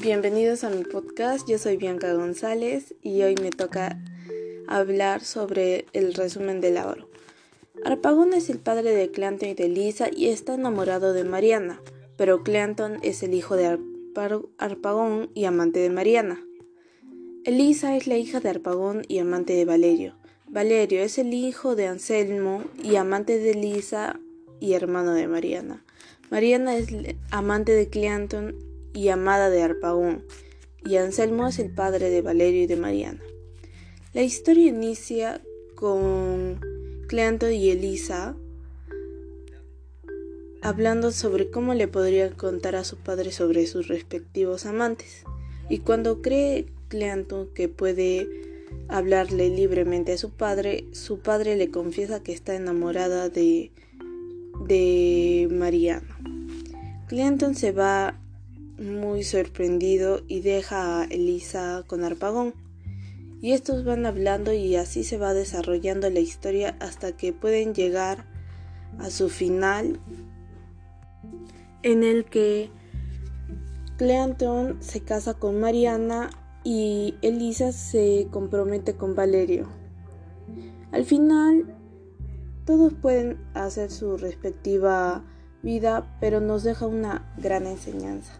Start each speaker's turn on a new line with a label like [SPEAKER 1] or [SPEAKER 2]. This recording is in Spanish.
[SPEAKER 1] Bienvenidos a mi podcast, yo soy Bianca González y hoy me toca hablar sobre el resumen del oro. Arpagón es el padre de Clanton y de Lisa y está enamorado de Mariana, pero Clanton es el hijo de Arpagón y amante de Mariana. Elisa es la hija de Arpagón y amante de Valerio. Valerio es el hijo de Anselmo y amante de Lisa y hermano de Mariana. Mariana es amante de Clanton y amada de Arpagón, y Anselmo es el padre de Valerio y de Mariana. La historia inicia con Cleanto y Elisa hablando sobre cómo le podría contar a su padre sobre sus respectivos amantes. Y cuando cree Cleanto que puede hablarle libremente a su padre, su padre le confiesa que está enamorada de, de Mariana. Cleanton se va muy sorprendido y deja a Elisa con Arpagón. Y estos van hablando y así se va desarrollando la historia hasta que pueden llegar a su final en el que Cleanton se casa con Mariana y Elisa se compromete con Valerio. Al final todos pueden hacer su respectiva vida, pero nos deja una gran enseñanza.